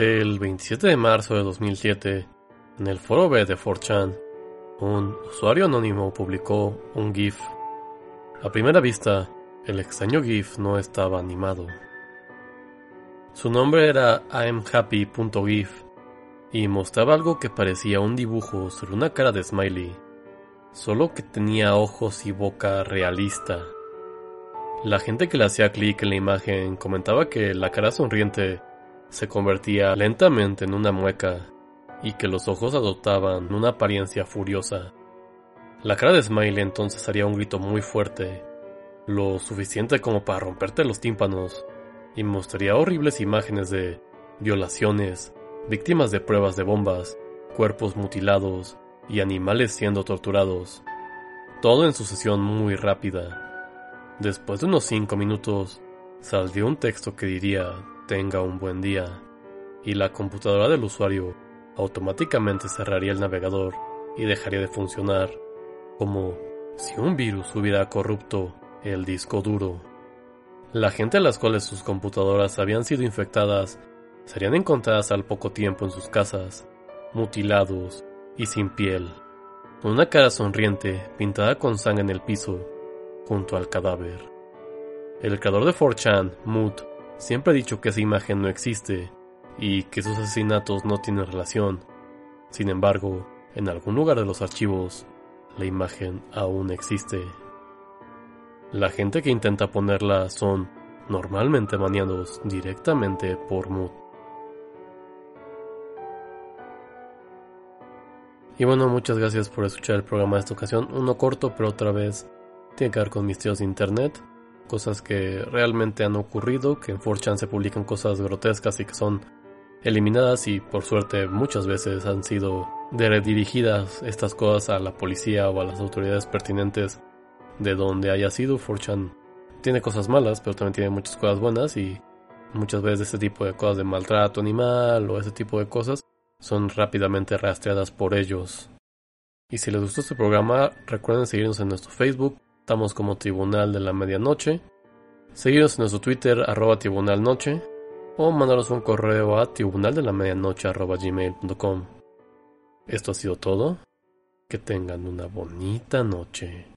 El 27 de marzo de 2007, en el foro B de 4chan, un usuario anónimo publicó un GIF. A primera vista, el extraño GIF no estaba animado. Su nombre era I'mHappy.gif y mostraba algo que parecía un dibujo sobre una cara de Smiley, solo que tenía ojos y boca realista. La gente que le hacía clic en la imagen comentaba que la cara sonriente se convertía lentamente en una mueca y que los ojos adoptaban una apariencia furiosa. La cara de Smiley entonces haría un grito muy fuerte, lo suficiente como para romperte los tímpanos, y mostraría horribles imágenes de violaciones, víctimas de pruebas de bombas, cuerpos mutilados y animales siendo torturados. Todo en sucesión muy rápida. Después de unos 5 minutos, saldría un texto que diría tenga un buen día, y la computadora del usuario automáticamente cerraría el navegador y dejaría de funcionar, como si un virus hubiera corrupto el disco duro. La gente a las cuales sus computadoras habían sido infectadas serían encontradas al poco tiempo en sus casas, mutilados y sin piel, con una cara sonriente pintada con sangre en el piso, junto al cadáver. El creador de 4chan, Mood, Siempre ha dicho que esa imagen no existe y que esos asesinatos no tienen relación. Sin embargo, en algún lugar de los archivos, la imagen aún existe. La gente que intenta ponerla son normalmente maniados directamente por Mood. Y bueno, muchas gracias por escuchar el programa de esta ocasión. Uno corto, pero otra vez tiene que ver con mis tíos de internet cosas que realmente han ocurrido, que en 4chan se publican cosas grotescas y que son eliminadas y por suerte muchas veces han sido redirigidas estas cosas a la policía o a las autoridades pertinentes de donde haya sido. 4chan tiene cosas malas, pero también tiene muchas cosas buenas y muchas veces este tipo de cosas de maltrato animal o ese tipo de cosas son rápidamente rastreadas por ellos. Y si les gustó este programa, recuerden seguirnos en nuestro Facebook, Estamos como Tribunal de la Medianoche. Seguiros en nuestro Twitter, arroba Tribunal Noche. O mandaros un correo a tribunaldelamedianoche arroba gmail.com. Esto ha sido todo. Que tengan una bonita noche.